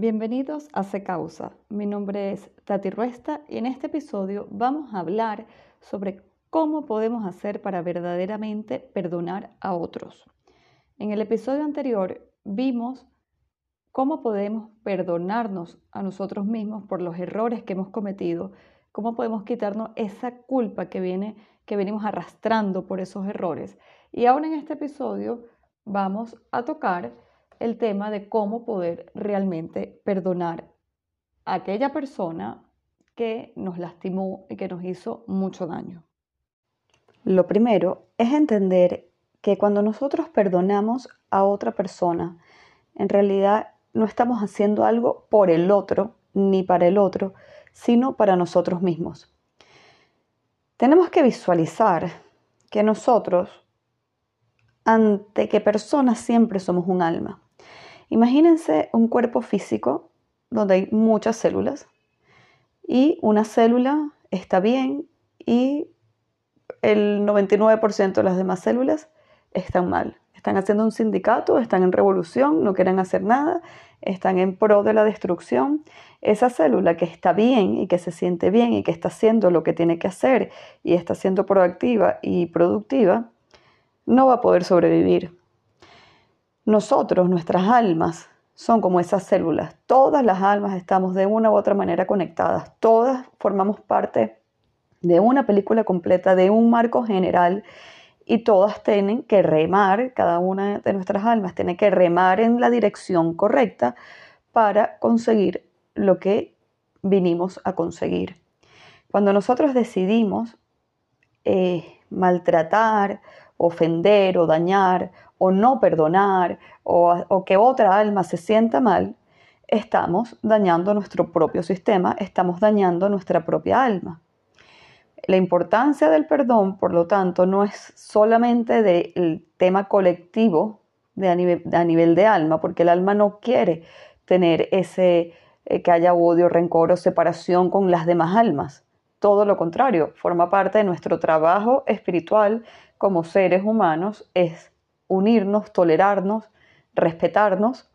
Bienvenidos a Se Causa. Mi nombre es Tati Ruesta y en este episodio vamos a hablar sobre cómo podemos hacer para verdaderamente perdonar a otros. En el episodio anterior vimos cómo podemos perdonarnos a nosotros mismos por los errores que hemos cometido, cómo podemos quitarnos esa culpa que viene que venimos arrastrando por esos errores. Y ahora en este episodio vamos a tocar el tema de cómo poder realmente perdonar a aquella persona que nos lastimó y que nos hizo mucho daño. Lo primero es entender que cuando nosotros perdonamos a otra persona, en realidad no estamos haciendo algo por el otro ni para el otro, sino para nosotros mismos. Tenemos que visualizar que nosotros, ante qué personas siempre somos un alma. Imagínense un cuerpo físico donde hay muchas células y una célula está bien y el 99% de las demás células están mal. Están haciendo un sindicato, están en revolución, no quieren hacer nada, están en pro de la destrucción. Esa célula que está bien y que se siente bien y que está haciendo lo que tiene que hacer y está siendo proactiva y productiva, no va a poder sobrevivir. Nosotros, nuestras almas, son como esas células. Todas las almas estamos de una u otra manera conectadas. Todas formamos parte de una película completa, de un marco general y todas tienen que remar, cada una de nuestras almas tiene que remar en la dirección correcta para conseguir lo que vinimos a conseguir. Cuando nosotros decidimos eh, maltratar, ofender o dañar o no perdonar o, que otra alma se sienta mal, estamos dañando nuestro propio sistema, estamos dañando nuestra propia alma. La importancia del perdón, por lo tanto, no es solamente del tema colectivo de a, nivel, de alma, porque el alma no quiere tener ese eh, que haya odio, rencor o separación con las demás almas. Todo lo contrario, forma parte de nuestro trabajo espiritual como seres humanos, es unirnos, tolerarnos, respetarnos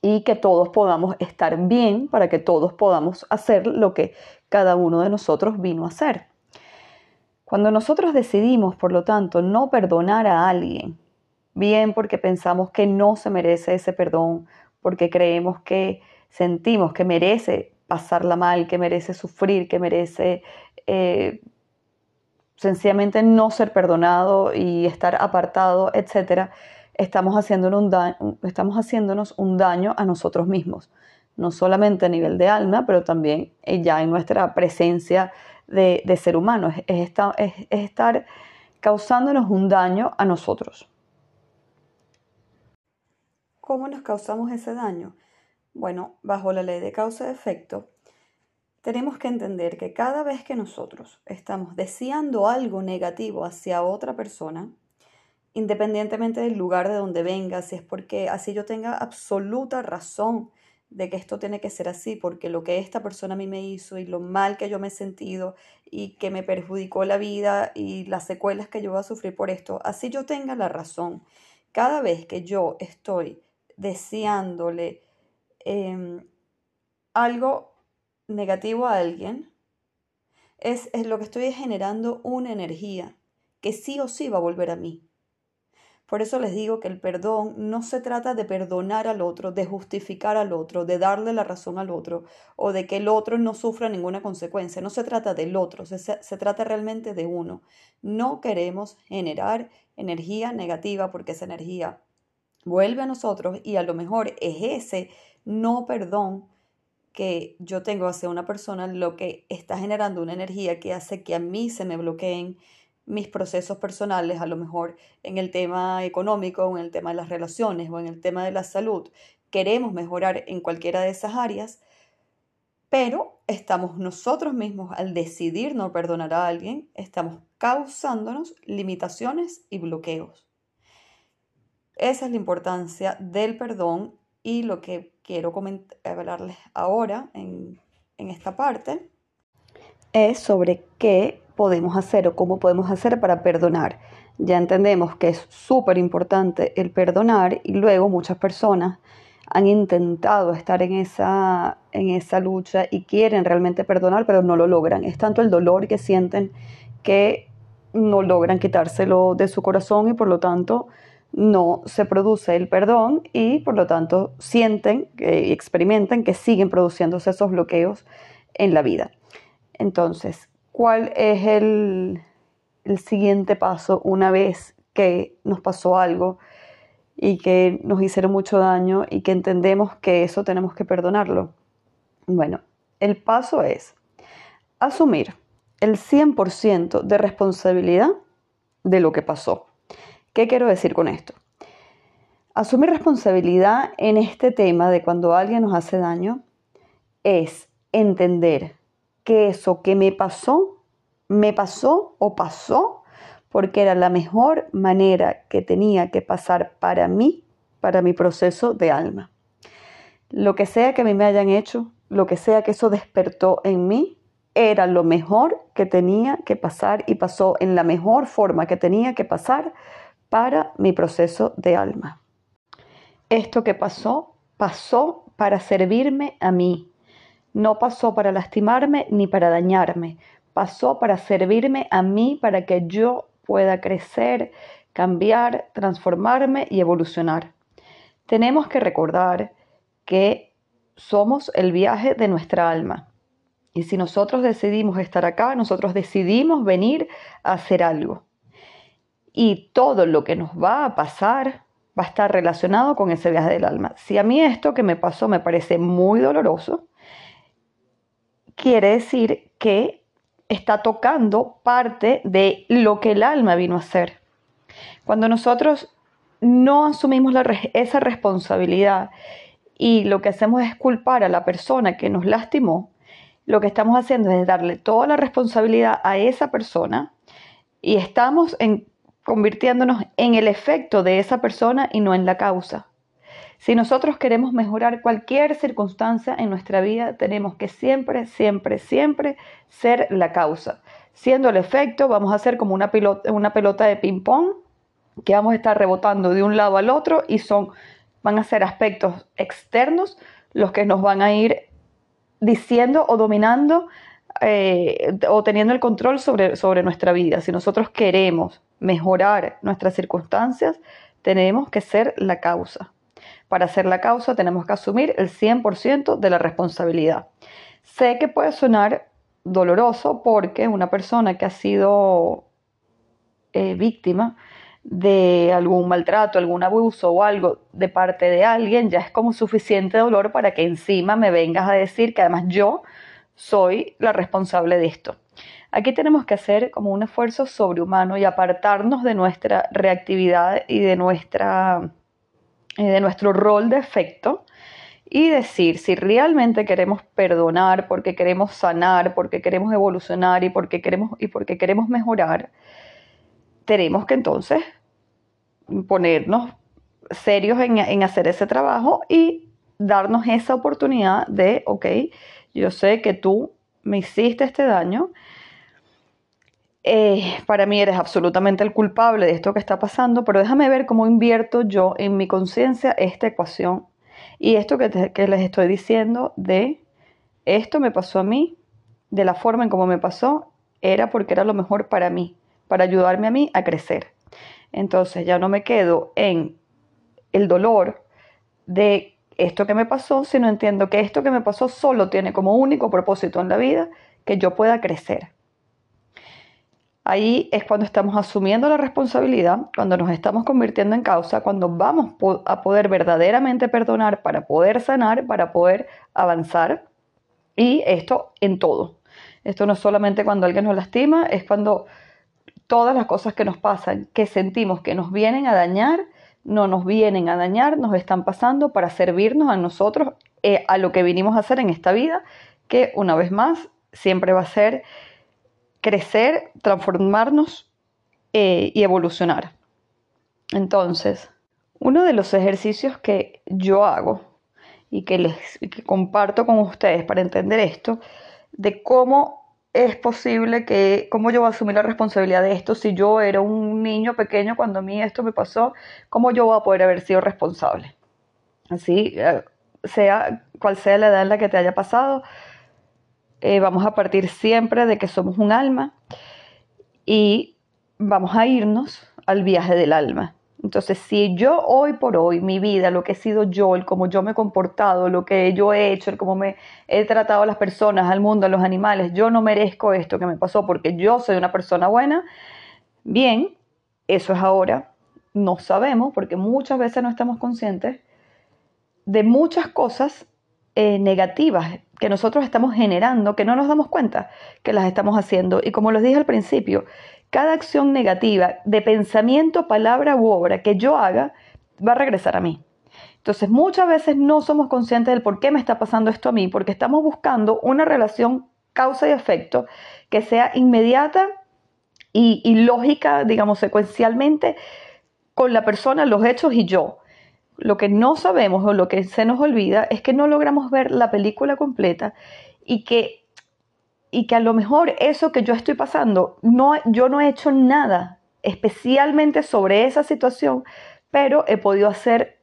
y que todos podamos estar bien para que todos podamos hacer lo que cada uno de nosotros vino a hacer. Cuando nosotros decidimos, por lo tanto, no perdonar a alguien, bien porque pensamos que no se merece ese perdón, porque creemos que sentimos que merece pasarla mal, que merece sufrir, que merece eh, sencillamente no ser perdonado y estar apartado, etcétera, estamos, un estamos haciéndonos un daño a nosotros mismos, no solamente a nivel de alma, pero también eh, ya en nuestra presencia de, ser humano, es, es estar causándonos un daño a nosotros. ¿Cómo nos causamos ese daño? Bueno, bajo la ley de causa y efecto, tenemos que entender que cada vez que nosotros estamos deseando algo negativo hacia otra persona, independientemente del lugar de donde venga, si es porque así yo tenga absoluta razón de que esto tiene que ser así, porque lo que esta persona a mí me hizo y lo mal que yo me he sentido y que me perjudicó la vida y las secuelas que yo voy a sufrir por esto, así yo tenga la razón. Cada vez que yo estoy deseándole em, algo negativo a alguien, es, es lo que estoy generando una energía que sí o sí va a volver a mí. Por eso les digo que el perdón no se trata de perdonar al otro, de justificar al otro, de darle la razón al otro o de que el otro no sufra ninguna consecuencia. No se trata del otro, se, se, trata realmente de uno. No queremos generar energía negativa porque esa energía vuelve a nosotros y a lo mejor es ese no perdón que yo tengo hacia una persona lo que está generando una energía que hace que a mí se me bloqueen mis procesos personales, a lo mejor en el tema económico, o en el tema de las relaciones o en el tema de la salud. Queremos mejorar en cualquiera de esas áreas, pero estamos nosotros mismos al decidir no perdonar a alguien, estamos causándonos limitaciones y bloqueos. Esa es la importancia del perdón y lo que quiero hablarles ahora en, en esta parte es sobre qué podemos hacer o cómo podemos hacer para perdonar. ya entendemos que es súper importante el perdonar y luego muchas personas han intentado estar en esa, en esa lucha y quieren realmente perdonar, pero no lo logran. Es tanto el dolor que sienten que no logran quitárselo de su corazón y por lo tanto no se produce el perdón y por lo tanto sienten y experimentan que siguen produciéndose esos bloqueos en la vida. Entonces, ¿cuál es el, el siguiente paso una vez que nos pasó algo y que nos hicieron mucho daño y que entendemos que eso tenemos que perdonarlo? Bueno, el paso es asumir el 100% de responsabilidad de lo que pasó. ¿Qué quiero decir con esto? Asumir responsabilidad en este tema de cuando alguien nos hace daño es entender que eso que me pasó, me pasó o pasó porque era la mejor manera que tenía que pasar para mí, para mi proceso de alma. Lo que sea que a mí me hayan hecho, lo que sea que eso despertó en mí, era lo mejor que tenía que pasar y pasó en la mejor forma que tenía que pasar para mi proceso de alma. Esto que pasó, pasó para servirme a mí. No pasó para lastimarme ni para dañarme. Pasó para servirme a mí para que yo pueda crecer, cambiar, transformarme y evolucionar. Tenemos que recordar que somos el viaje de nuestra alma. Y si nosotros decidimos estar acá, nosotros decidimos venir a hacer algo. Y todo lo que nos va a pasar va a estar relacionado con ese viaje del alma. Si a mí esto que me pasó me parece muy doloroso, quiere decir que está tocando parte de lo que el alma vino a hacer. Cuando nosotros no asumimos esa responsabilidad y lo que hacemos es culpar a la persona que nos lastimó, lo que estamos haciendo es darle toda la responsabilidad a esa persona y estamos convirtiéndonos en el efecto de esa persona y no en la causa. Si nosotros queremos mejorar cualquier circunstancia en nuestra vida, tenemos que siempre, siempre, siempre ser la causa. Siendo el efecto, vamos a hacer como una pelota, una pelota de ping-pong que vamos a estar rebotando de un lado al otro y son, van a ser aspectos externos los que nos van a ir diciendo o dominando eh, o teniendo el control sobre, sobre nuestra vida. Si nosotros queremos mejorar nuestras circunstancias, tenemos que ser la causa. Para ser la causa tenemos que asumir el 100% de la responsabilidad. Sé que puede sonar doloroso porque una persona que ha sido eh, víctima de algún maltrato, algún abuso o algo de parte de alguien, ya es como suficiente dolor para que encima me vengas a decir que además yo soy la responsable de esto. Aquí tenemos que hacer como un esfuerzo sobrehumano y apartarnos de nuestra reactividad y de nuestra eh, de nuestro rol de efecto y decir si realmente queremos perdonar, porque queremos sanar, porque queremos evolucionar y porque queremos, y porque queremos mejorar, tenemos que entonces ponernos serios en, en hacer ese trabajo y darnos esa oportunidad de, ok, yo sé que tú me hiciste este daño, eh, para mí eres absolutamente el culpable de esto que está pasando, pero déjame ver cómo invierto yo en mi conciencia esta ecuación y esto que, les estoy diciendo de esto me pasó a mí, de la forma en cómo me pasó, era porque era lo mejor para mí, para ayudarme a mí a crecer. Entonces ya no me quedo en el dolor de esto que me pasó, sino entiendo que esto que me pasó solo tiene como único propósito en la vida que yo pueda crecer. Ahí es cuando estamos asumiendo la responsabilidad, cuando nos estamos convirtiendo en causa, cuando vamos a poder verdaderamente perdonar para poder sanar, para poder avanzar. Y esto en todo. Esto no es solamente cuando alguien nos lastima, es cuando todas las cosas que nos pasan, que sentimos que nos vienen a dañar, no nos vienen a dañar, nos están pasando para servirnos a nosotros, eh, a lo que vinimos a hacer en esta vida, que una vez más siempre va a ser crecer, transformarnos eh, y evolucionar. Entonces, uno de los ejercicios que yo hago y que les comparto con ustedes para entender esto, de cómo es posible que, cómo yo voy a asumir la responsabilidad de esto si yo era un niño pequeño cuando a mí esto me pasó, cómo yo voy a poder haber sido responsable. Así, eh, sea cual sea la edad en la que te haya pasado, eh, vamos a partir siempre de que somos un alma y vamos a irnos al viaje del alma. Entonces, si yo hoy por hoy, mi vida, lo que he sido yo, el cómo yo me he comportado, lo que yo he hecho, el cómo me he tratado a las personas, al mundo, a los animales, yo no merezco esto que me pasó porque yo soy una persona buena, bien, eso es ahora. No sabemos porque muchas veces no estamos conscientes de muchas cosas eh, negativas que nosotros estamos generando, que no nos damos cuenta que las estamos haciendo. Y como les dije al principio, cada acción negativa de pensamiento, palabra u obra que yo haga va a regresar a mí. Entonces muchas veces no somos conscientes del por qué me está pasando esto a mí, porque estamos buscando una relación causa y efecto que sea inmediata y, y lógica, digamos, secuencialmente con la persona, los hechos y yo. Lo que no sabemos o lo que se nos olvida es que no logramos ver la película completa y que y que a lo mejor eso que yo estoy pasando, no, yo no he hecho nada especialmente sobre esa situación, pero he podido hacer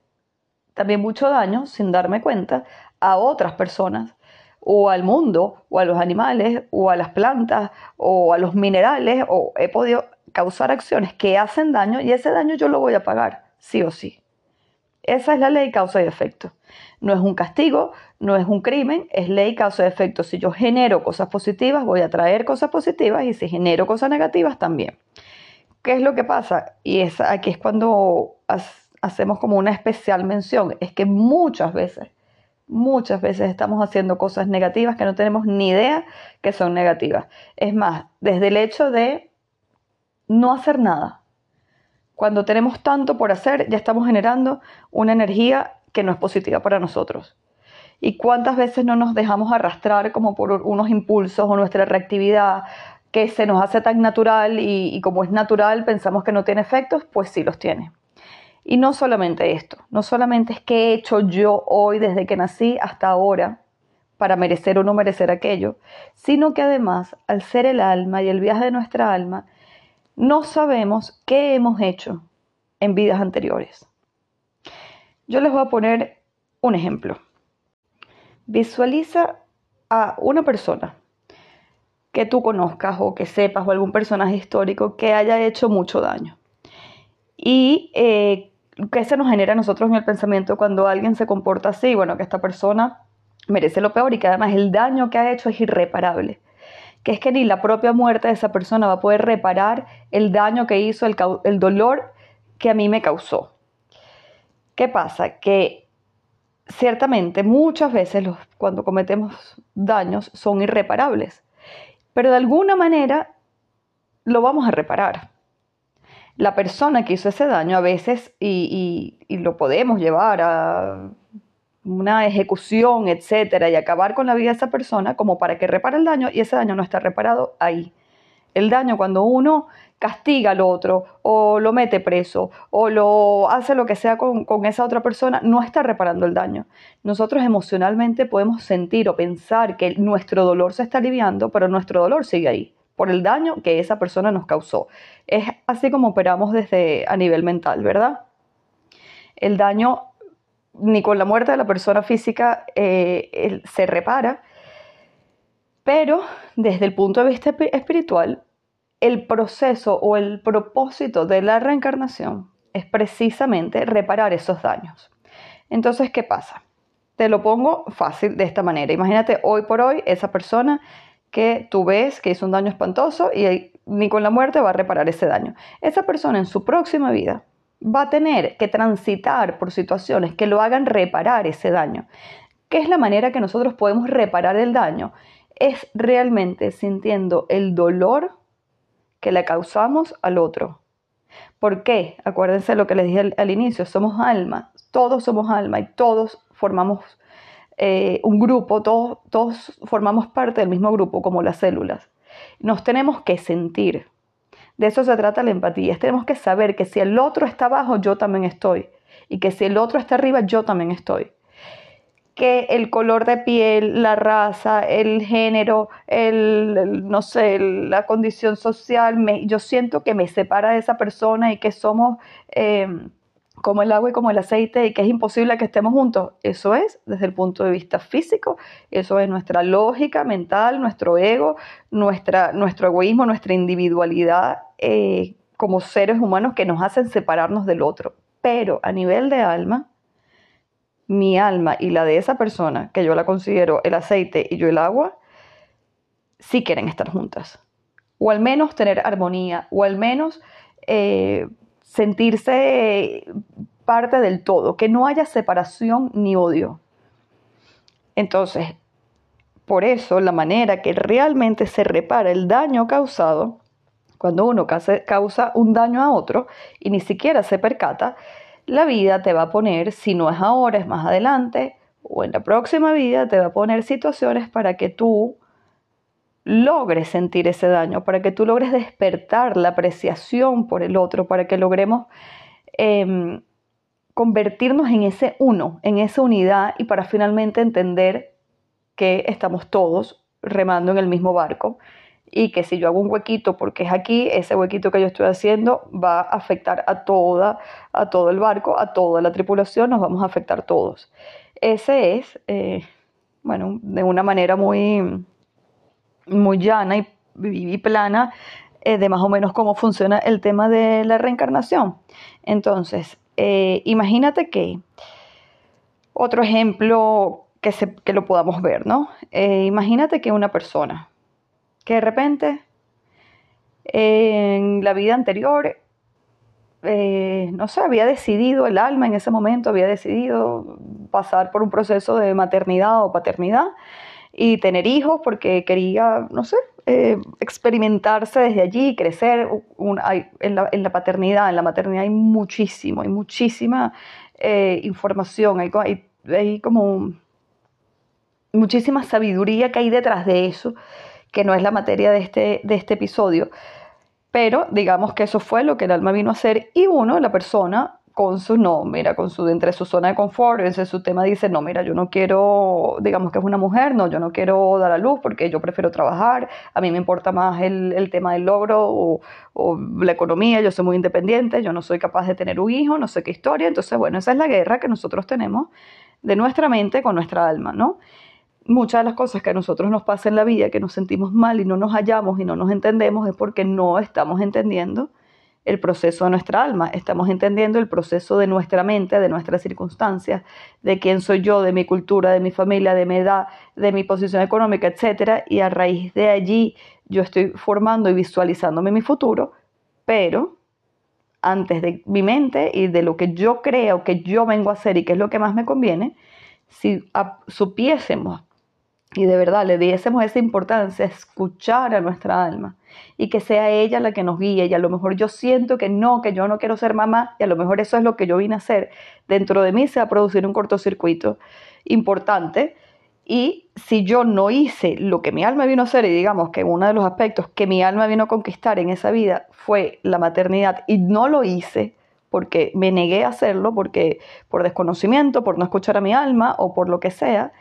también mucho daño sin darme cuenta a otras personas o al mundo o a los animales o a las plantas o a los minerales o he podido causar acciones que hacen daño y ese daño yo lo voy a pagar, sí o sí. Esa es la ley causa y efecto. No es un castigo, no es un crimen, es ley causa y efecto. Si yo genero cosas positivas, voy a traer cosas positivas y si genero cosas negativas, también. ¿Qué es lo que pasa? Y es, aquí es cuando hacemos como una especial mención. Es que muchas veces, muchas veces estamos haciendo cosas negativas que no tenemos ni idea que son negativas. Es más, desde el hecho de no hacer nada cuando tenemos tanto por hacer, ya estamos generando una energía que no es positiva para nosotros. ¿Y cuántas veces no nos dejamos arrastrar como por unos impulsos o nuestra reactividad que se nos hace tan natural y, como es natural pensamos que no tiene efectos? Pues sí los tiene. Y no solamente esto, no solamente es que he hecho yo hoy desde que nací hasta ahora para merecer o no merecer aquello, sino que además al ser el alma y el viaje de nuestra alma, no sabemos qué hemos hecho en vidas anteriores. Yo les voy a poner un ejemplo. Visualiza a una persona que tú conozcas o que sepas o algún personaje histórico que haya hecho mucho daño. Y eh, qué se nos genera a nosotros en el pensamiento cuando alguien se comporta así, bueno, que esta persona merece lo peor y que además el daño que ha hecho es irreparable que es que ni la propia muerte de esa persona va a poder reparar el daño que hizo, el, dolor que a mí me causó. ¿Qué pasa? Que ciertamente muchas veces los, cuando cometemos daños son irreparables, pero de alguna manera lo vamos a reparar. La persona que hizo ese daño a veces, y lo podemos llevar a una ejecución, etcétera, y acabar con la vida de esa persona como para que repare el daño y ese daño no está reparado ahí. El daño cuando uno castiga al otro o lo mete preso o lo hace lo que sea con, con, esa otra persona, no está reparando el daño. Nosotros emocionalmente podemos sentir o pensar que nuestro dolor se está aliviando, pero nuestro dolor sigue ahí por el daño que esa persona nos causó. Es así como operamos desde a nivel mental, ¿verdad? El daño ni con la muerte de la persona física eh, se repara, pero desde el punto de vista espiritual, el proceso o el propósito de la reencarnación es precisamente reparar esos daños. Entonces, ¿qué pasa? Te lo pongo fácil de esta manera. Imagínate hoy por hoy esa persona que tú ves que hizo un daño espantoso y ni con la muerte va a reparar ese daño. Esa persona en su próxima vida va a tener que transitar por situaciones que lo hagan reparar ese daño. ¿Qué es la manera que nosotros podemos reparar el daño? Es realmente sintiendo el dolor que le causamos al otro. ¿Por qué? Acuérdense lo que les dije al, inicio, somos alma, todos somos alma y todos formamos eh, un grupo, todos, todos formamos parte del mismo grupo como las células. Nos tenemos que sentir, de eso se trata la empatía. Tenemos que saber que si el otro está abajo, yo también estoy. Y que si el otro está arriba, yo también estoy. que el color de piel, la raza, el género, el, no sé, la condición social, me, yo siento que me separa de esa persona y que somos eh, como el agua y como el aceite y que es imposible que estemos juntos. Eso es desde el punto de vista físico, eso es nuestra lógica mental, nuestro ego, nuestra, nuestro egoísmo, nuestra individualidad eh, como seres humanos que nos hacen separarnos del otro. Pero a nivel de alma, mi alma y la de esa persona, que yo la considero el aceite y yo el agua, sí quieren estar juntas. O al menos tener armonía, o al menos eh, sentirse parte del todo, que no haya separación ni odio. Entonces, por eso la manera que realmente se repara el daño causado, cuando uno causa un daño a otro y ni siquiera se percata, la vida te va a poner, si no es ahora, es más adelante, o en la próxima vida, te va a poner situaciones para que tú logres sentir ese daño, para que tú logres despertar la apreciación por el otro, para que logremos em, convertirnos en ese uno, en esa unidad y para finalmente entender que estamos todos remando en el mismo barco y que si yo hago un huequito porque es aquí, ese huequito que yo estoy haciendo va a afectar a toda, a todo el barco, a toda la tripulación, nos vamos a afectar todos. Ese es, eh, bueno, de una manera muy, muy llana y, plana eh, de más o menos cómo funciona el tema de la reencarnación. Entonces, eh, imagínate que otro ejemplo que, se, que lo podamos ver, ¿no? imagínate que una persona que de repente en la vida anterior, eh, no sé, había decidido, el alma en ese momento había decidido pasar por un proceso de maternidad o paternidad y tener hijos porque quería, no sé, eh, experimentarse desde allí, crecer en, la, paternidad, en la maternidad hay muchísimo, hay muchísima eh, información, hay, hay como muchísima sabiduría que hay detrás de eso que no es la materia de este, de este episodio. Pero digamos que eso fue lo que el alma vino a hacer y uno, la persona, con su, no, mira, con su, entre su zona de confort, ese su tema dice, no, mira, yo no quiero, digamos que es una mujer, no, yo no quiero dar a luz porque yo prefiero trabajar, a mí me importa más el, el tema del logro o, o, la economía, yo soy muy independiente, yo no soy capaz de tener un hijo, no sé qué historia, entonces, bueno, esa es la guerra que nosotros tenemos de nuestra mente con nuestra alma, ¿no? muchas de las cosas que a nosotros nos pasa en la vida, que nos sentimos mal y no nos hallamos y no nos entendemos, es porque no estamos entendiendo el proceso de nuestra alma, estamos entendiendo el proceso de nuestra mente, de nuestras circunstancias, de quién soy yo, de mi cultura, de mi familia, de mi edad, de mi posición económica, etc. Y a raíz de allí yo estoy formando y visualizándome mi futuro, pero antes de mi mente y de lo que yo creo que yo vengo a hacer y qué es lo que más me conviene, si supiésemos y de verdad le diésemos esa importancia, escuchar a nuestra alma y que sea ella la que nos guíe y a lo mejor yo siento que no, que yo no quiero ser mamá y a lo mejor eso es lo que yo vine a hacer, dentro de mí se va a producir un cortocircuito importante y si yo no hice lo que mi alma vino a hacer y digamos que uno de los aspectos que mi alma vino a conquistar en esa vida fue la maternidad y no lo hice, porque me negué a hacerlo, porque por desconocimiento, por no escuchar a mi alma o por lo que sea,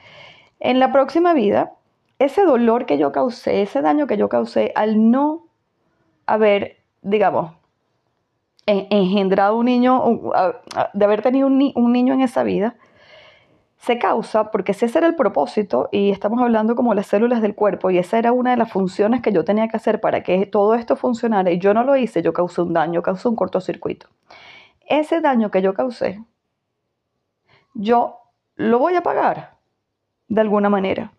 en la próxima vida, ese dolor que yo causé, ese daño que yo causé al no haber, digamos, engendrado un niño, de haber tenido un, niño en esa vida, se causa porque ese era el propósito, y estamos hablando como las células del cuerpo, y esa era una de las funciones que yo tenía que hacer para que todo esto funcionara, y yo no lo hice, yo causé un daño, causé un cortocircuito. Ese daño que yo causé, yo lo voy a pagar de alguna manera.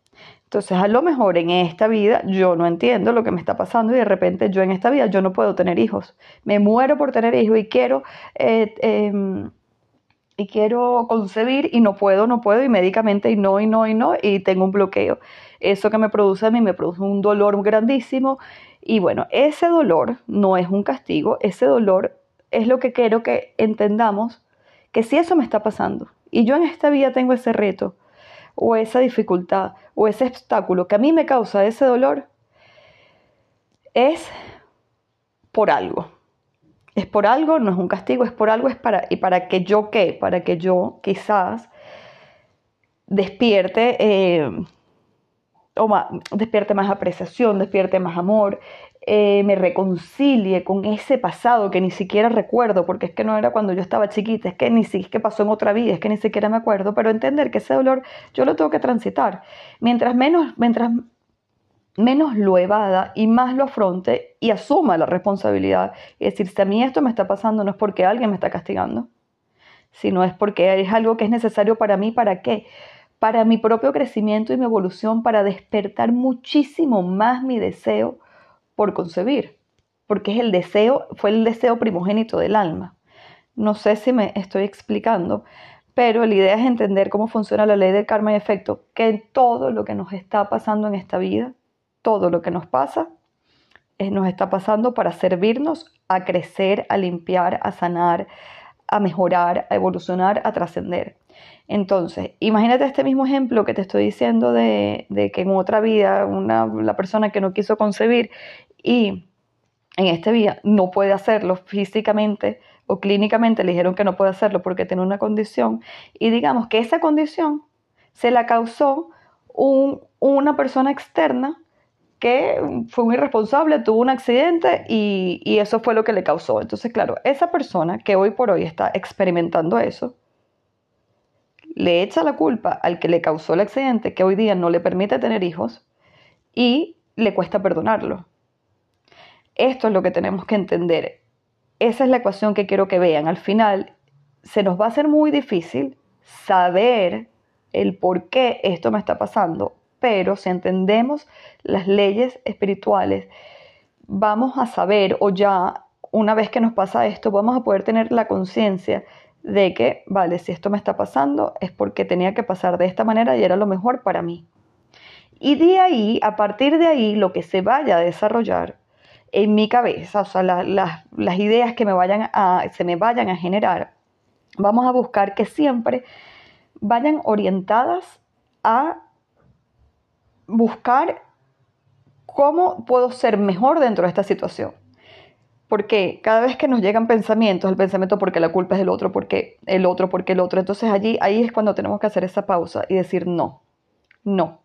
Entonces, a lo mejor en esta vida yo no entiendo lo que me está pasando y de repente yo en esta vida yo no puedo tener hijos. Me muero por tener hijos y quiero, eh, em, y quiero concebir y no puedo, no puedo y médicamente y no, y no, y no, y tengo un bloqueo. Eso que me produce a mí me produce un dolor grandísimo y bueno, ese dolor no es un castigo, ese dolor es lo que quiero que entendamos que si eso me está pasando y yo en esta vida tengo ese reto, o esa dificultad o ese obstáculo que a mí me causa ese dolor es por algo. Es por algo, no es un castigo, es por algo, es para, y para que yo qué, para que yo quizás despierte, eh, o más, despierte más apreciación, despierte más amor, eh, me reconcilie con ese pasado que ni siquiera recuerdo, porque es que no era cuando yo estaba chiquita, es que ni siquiera pasó en otra vida, es que ni siquiera me acuerdo, pero entender que ese dolor yo lo tengo que transitar. Mientras menos, mientras menos lo evada y más lo afronte y asuma la responsabilidad. Y decir, si a mí esto me está pasando no es porque alguien me está castigando, sino es porque es algo que es necesario para mí, ¿para qué? Para mi propio crecimiento y mi evolución, para despertar muchísimo más mi deseo por concebir, porque es el deseo, fue el deseo primogénito del alma. No sé si me estoy explicando, pero la idea es entender cómo funciona la ley del karma y efecto, que todo lo que nos está pasando en esta vida todo lo que nos pasa nos está pasando para servirnos a crecer, a limpiar, a sanar, a mejorar, a evolucionar, a trascender. Entonces, imagínate este mismo ejemplo que te estoy diciendo de, que en otra vida una, la persona que no quiso concebir y en esta vida no puede hacerlo físicamente o clínicamente le dijeron que no puede hacerlo porque tiene una condición y digamos que esa condición se la causó una persona externa que fue un irresponsable, tuvo un accidente y, eso fue lo que le causó. Entonces, claro, esa persona que hoy por hoy está experimentando eso, le echa la culpa al que le causó el accidente, que hoy día no le permite tener hijos, y le cuesta perdonarlo. Esto es lo que tenemos que entender. Esa es la ecuación que quiero que vean. Al final, se nos va a hacer muy difícil saber el por qué esto me está pasando pero si entendemos las leyes espirituales, vamos a saber o ya una vez que nos pasa esto, vamos a poder tener la conciencia de que, vale, si esto me está pasando es porque tenía que pasar de esta manera y era lo mejor para mí. Y de ahí, a partir de ahí, lo que se vaya a desarrollar en mi cabeza, o sea, las ideas que me vayan a, se me vayan a generar, vamos a buscar que siempre vayan orientadas a buscar cómo puedo ser mejor dentro de esta situación. Porque cada vez que nos llegan pensamientos, el pensamiento porque la culpa es del otro, porque el otro, porque el otro, entonces allí, ahí es cuando tenemos que hacer esa pausa y decir no, no.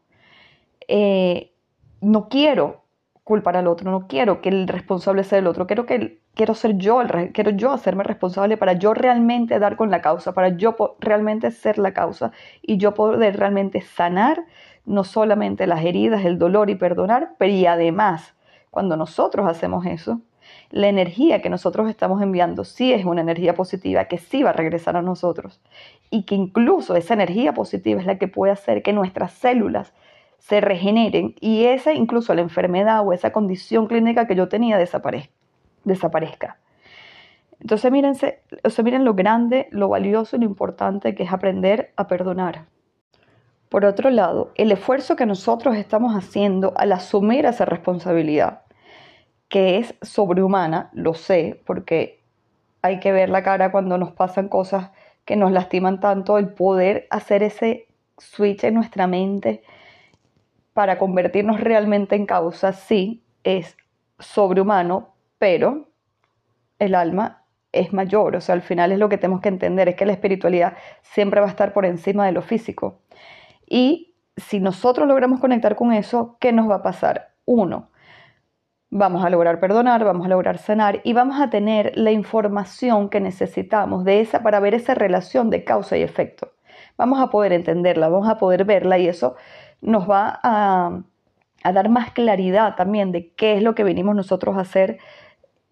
Eh, no quiero culpar al otro, no quiero que el responsable sea el otro, quiero que quiero ser yo, quiero yo hacerme responsable para yo realmente dar con la causa, para yo realmente ser la causa y yo poder realmente sanar no solamente las heridas, el dolor y perdonar, pero y además, cuando nosotros hacemos eso, la energía que nosotros estamos enviando sí es una energía positiva que sí va a regresar a nosotros y que incluso esa energía positiva es la que puede hacer que nuestras células se regeneren y esa incluso la enfermedad o esa condición clínica que yo tenía desaparezca. Entonces mírense, o miren lo grande, lo valioso y lo importante que es aprender a perdonar. Por otro lado, el esfuerzo que nosotros estamos haciendo al asumir esa responsabilidad, que es sobrehumana, lo sé, porque hay que ver la cara cuando nos pasan cosas que nos lastiman tanto, el poder hacer ese switch en nuestra mente para convertirnos realmente en causa, sí, es sobrehumano, pero el alma es mayor, o sea, al final es lo que tenemos que entender, es que la espiritualidad siempre va a estar por encima de lo físico. Y si nosotros logramos conectar con eso, ¿qué nos va a pasar? Uno, vamos a lograr perdonar, vamos a lograr sanar y vamos a tener la información que necesitamos de esa para ver esa relación de causa y efecto. Vamos a poder entenderla, vamos a poder verla y eso nos va a, a dar más claridad también de qué es lo que venimos nosotros a hacer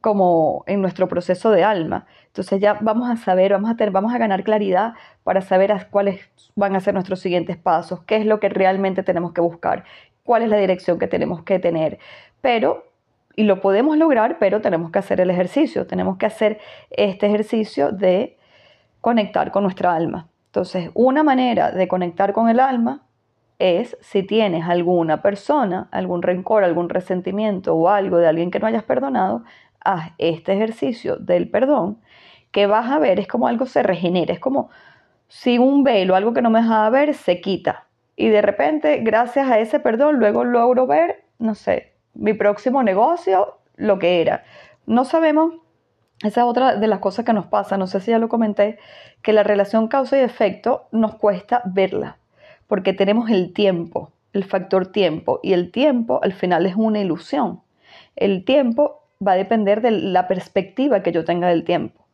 como en nuestro proceso de alma. Entonces ya vamos a saber, vamos a, tener, vamos a ganar claridad para saber cuáles van a ser nuestros siguientes pasos, qué es lo que realmente tenemos que buscar, cuál es la dirección que tenemos que tener. Pero, y lo podemos lograr, pero tenemos que hacer el ejercicio, tenemos que hacer este ejercicio de conectar con nuestra alma. Entonces, una manera de conectar con el alma es si tienes alguna persona, algún rencor, algún resentimiento o algo de alguien que no hayas perdonado, haz este ejercicio del perdón, que vas a ver es como algo se regenera, es como si un velo, algo que no me dejaba ver, se quita. Y de repente, gracias a ese perdón, luego logro ver, no sé, mi próximo negocio, lo que era. No sabemos, esa es otra de las cosas que nos pasa, no sé si ya lo comenté, que la relación causa y efecto nos cuesta verla. Porque tenemos el tiempo, el factor tiempo, y el tiempo al final es una ilusión. El tiempo va a depender de la perspectiva que yo tenga del tiempo.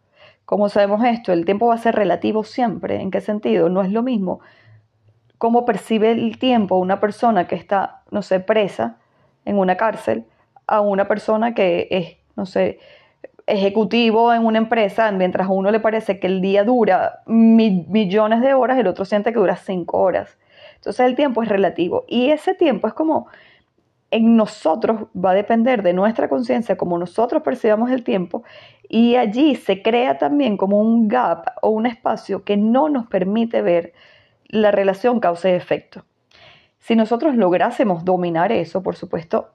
¿Cómo sabemos esto? El tiempo va a ser relativo siempre. ¿En qué sentido? No es lo mismo cómo percibe el tiempo una persona que está, no sé, presa en una cárcel a una persona que es, no sé, ejecutivo en una empresa, mientras a uno le parece que el día dura millones de horas, el otro siente que dura cinco horas. Entonces el tiempo es relativo y ese tiempo es como en nosotros va a depender de nuestra conciencia, como nosotros percibamos el tiempo, y allí se crea también como un gap o un espacio que no nos permite ver la relación causa y efecto. Si nosotros lográsemos dominar eso, por supuesto,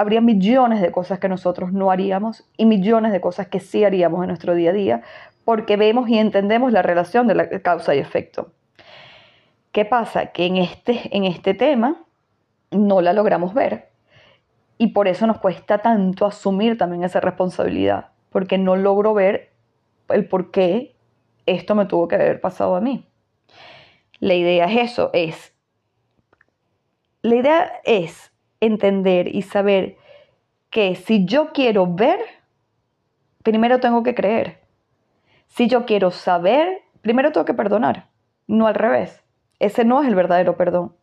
habría millones de cosas que nosotros no haríamos y millones de cosas que sí haríamos en nuestro día a día, porque vemos y entendemos la relación de la causa y efecto. ¿Qué pasa? Que en este, en este tema no la logramos ver y por eso nos cuesta tanto asumir también esa responsabilidad, porque no logro ver el por qué esto me tuvo que haber pasado a mí. La idea es eso, es la idea es entender y saber que si yo quiero ver, primero tengo que creer. Si yo quiero saber, primero tengo que perdonar, no al revés. Ese no es el verdadero perdón.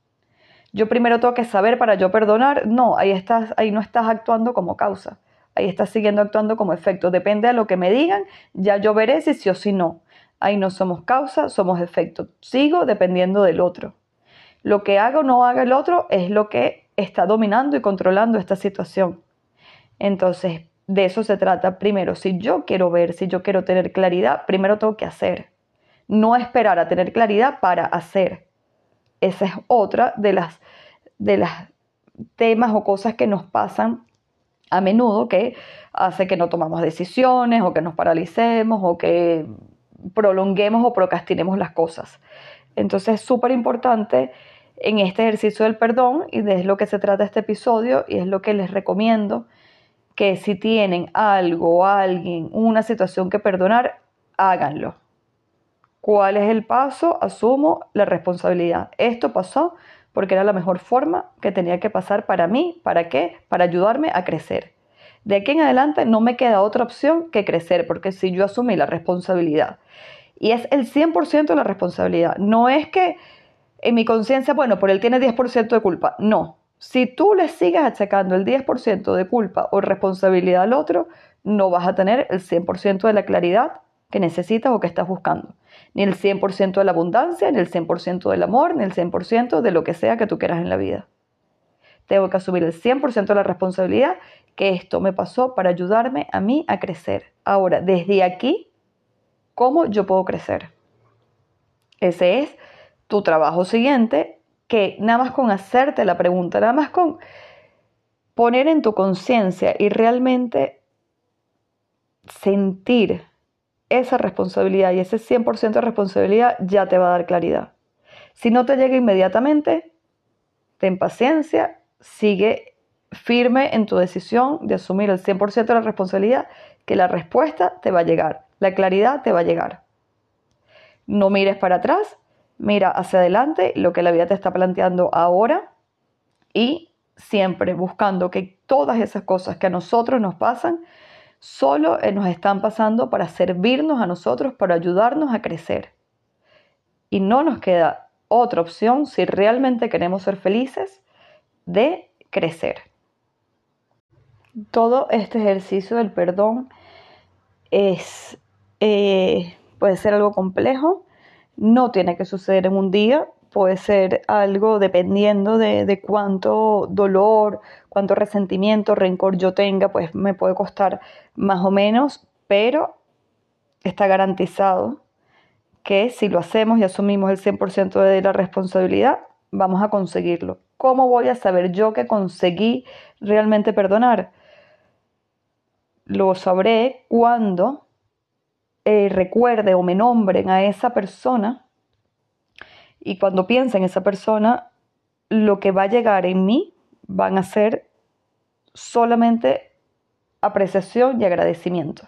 Yo primero tengo que saber para yo perdonar. No, ahí, estás, ahí no estás actuando como causa. Ahí estás siguiendo actuando como efecto. Depende de lo que me digan, ya yo veré si sí o si no. Ahí no somos causa, somos efecto. Sigo dependiendo del otro. Lo que haga o no haga el otro es lo que está dominando y controlando esta situación. Entonces, de eso se trata. Primero, si yo quiero ver, si yo quiero tener claridad, primero tengo que hacer. No esperar a tener claridad para hacer. Esa es otra de las, de las temas o cosas que nos pasan a menudo que hace que no tomamos decisiones o que nos paralicemos o que prolonguemos o procrastinemos las cosas. Entonces es súper importante en este ejercicio del perdón y de lo que se trata este episodio y es lo que les recomiendo que si tienen algo, alguien, una situación que perdonar, háganlo. ¿Cuál es el paso? Asumo la responsabilidad. Esto pasó porque era la mejor forma que tenía que pasar para mí. ¿Para qué? Para ayudarme a crecer. De aquí en adelante no me queda otra opción que crecer, porque si yo asumí la responsabilidad, y es el 100% de la responsabilidad, no es que en mi conciencia, bueno, por él tiene 10% de culpa, no. Si tú le sigues achacando el 10% de culpa o responsabilidad al otro, no vas a tener el 100% de la claridad que necesitas o que estás buscando. Ni el 100% de la abundancia, ni el 100% del amor, ni el 100% de lo que sea que tú quieras en la vida. Tengo que asumir el 100% de la responsabilidad que esto me pasó para ayudarme a mí a crecer. Ahora, desde aquí, ¿cómo yo puedo crecer? Ese es tu trabajo siguiente, que nada más con hacerte la pregunta, nada más con poner en tu conciencia y realmente sentir esa responsabilidad y ese 100% de responsabilidad ya te va a dar claridad. Si no te llega inmediatamente, ten paciencia, sigue firme en tu decisión de asumir el 100% de la responsabilidad, que la respuesta te va a llegar, la claridad te va a llegar. No mires para atrás, mira hacia adelante lo que la vida te está planteando ahora y siempre buscando que todas esas cosas que a nosotros nos pasan, solo eh, nos están pasando para servirnos a nosotros, para ayudarnos a crecer. Y no nos queda otra opción si realmente queremos ser felices de crecer. Todo este ejercicio del perdón es, eh, puede ser algo complejo, no tiene que suceder en un día, puede ser algo dependiendo de, de, cuánto dolor, cuánto resentimiento, rencor yo tenga, pues me puede costar más o menos, pero está garantizado que si lo hacemos y asumimos el 100% de la responsabilidad, vamos a conseguirlo. ¿Cómo voy a saber yo que conseguí realmente perdonar? Lo sabré cuando eh, recuerde o me nombren a esa persona y cuando piense en esa persona, lo que va a llegar en mí van a ser solamente apreciación y agradecimiento.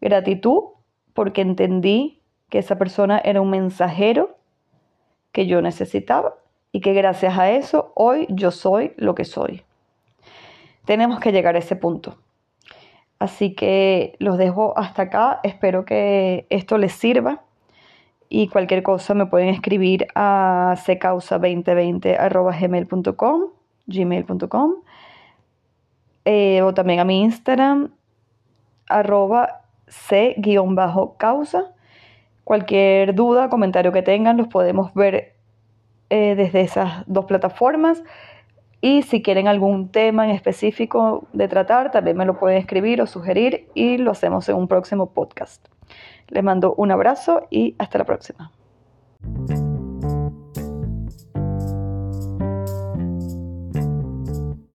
Gratitud porque entendí que esa persona era un mensajero que yo necesitaba y que gracias a eso hoy yo soy lo que soy. Tenemos que llegar a ese punto. Así que los dejo hasta acá. Espero que esto les sirva. Y cualquier cosa me pueden escribir a secausa2020.gmail.com gmail.com eh, o también a mi Instagram arroba c-causa. Cualquier duda, comentario que tengan los podemos ver eh, desde esas dos plataformas. Y si quieren algún tema en específico de tratar, también me lo pueden escribir o sugerir y lo hacemos en un próximo podcast. Les mando un abrazo y hasta la próxima.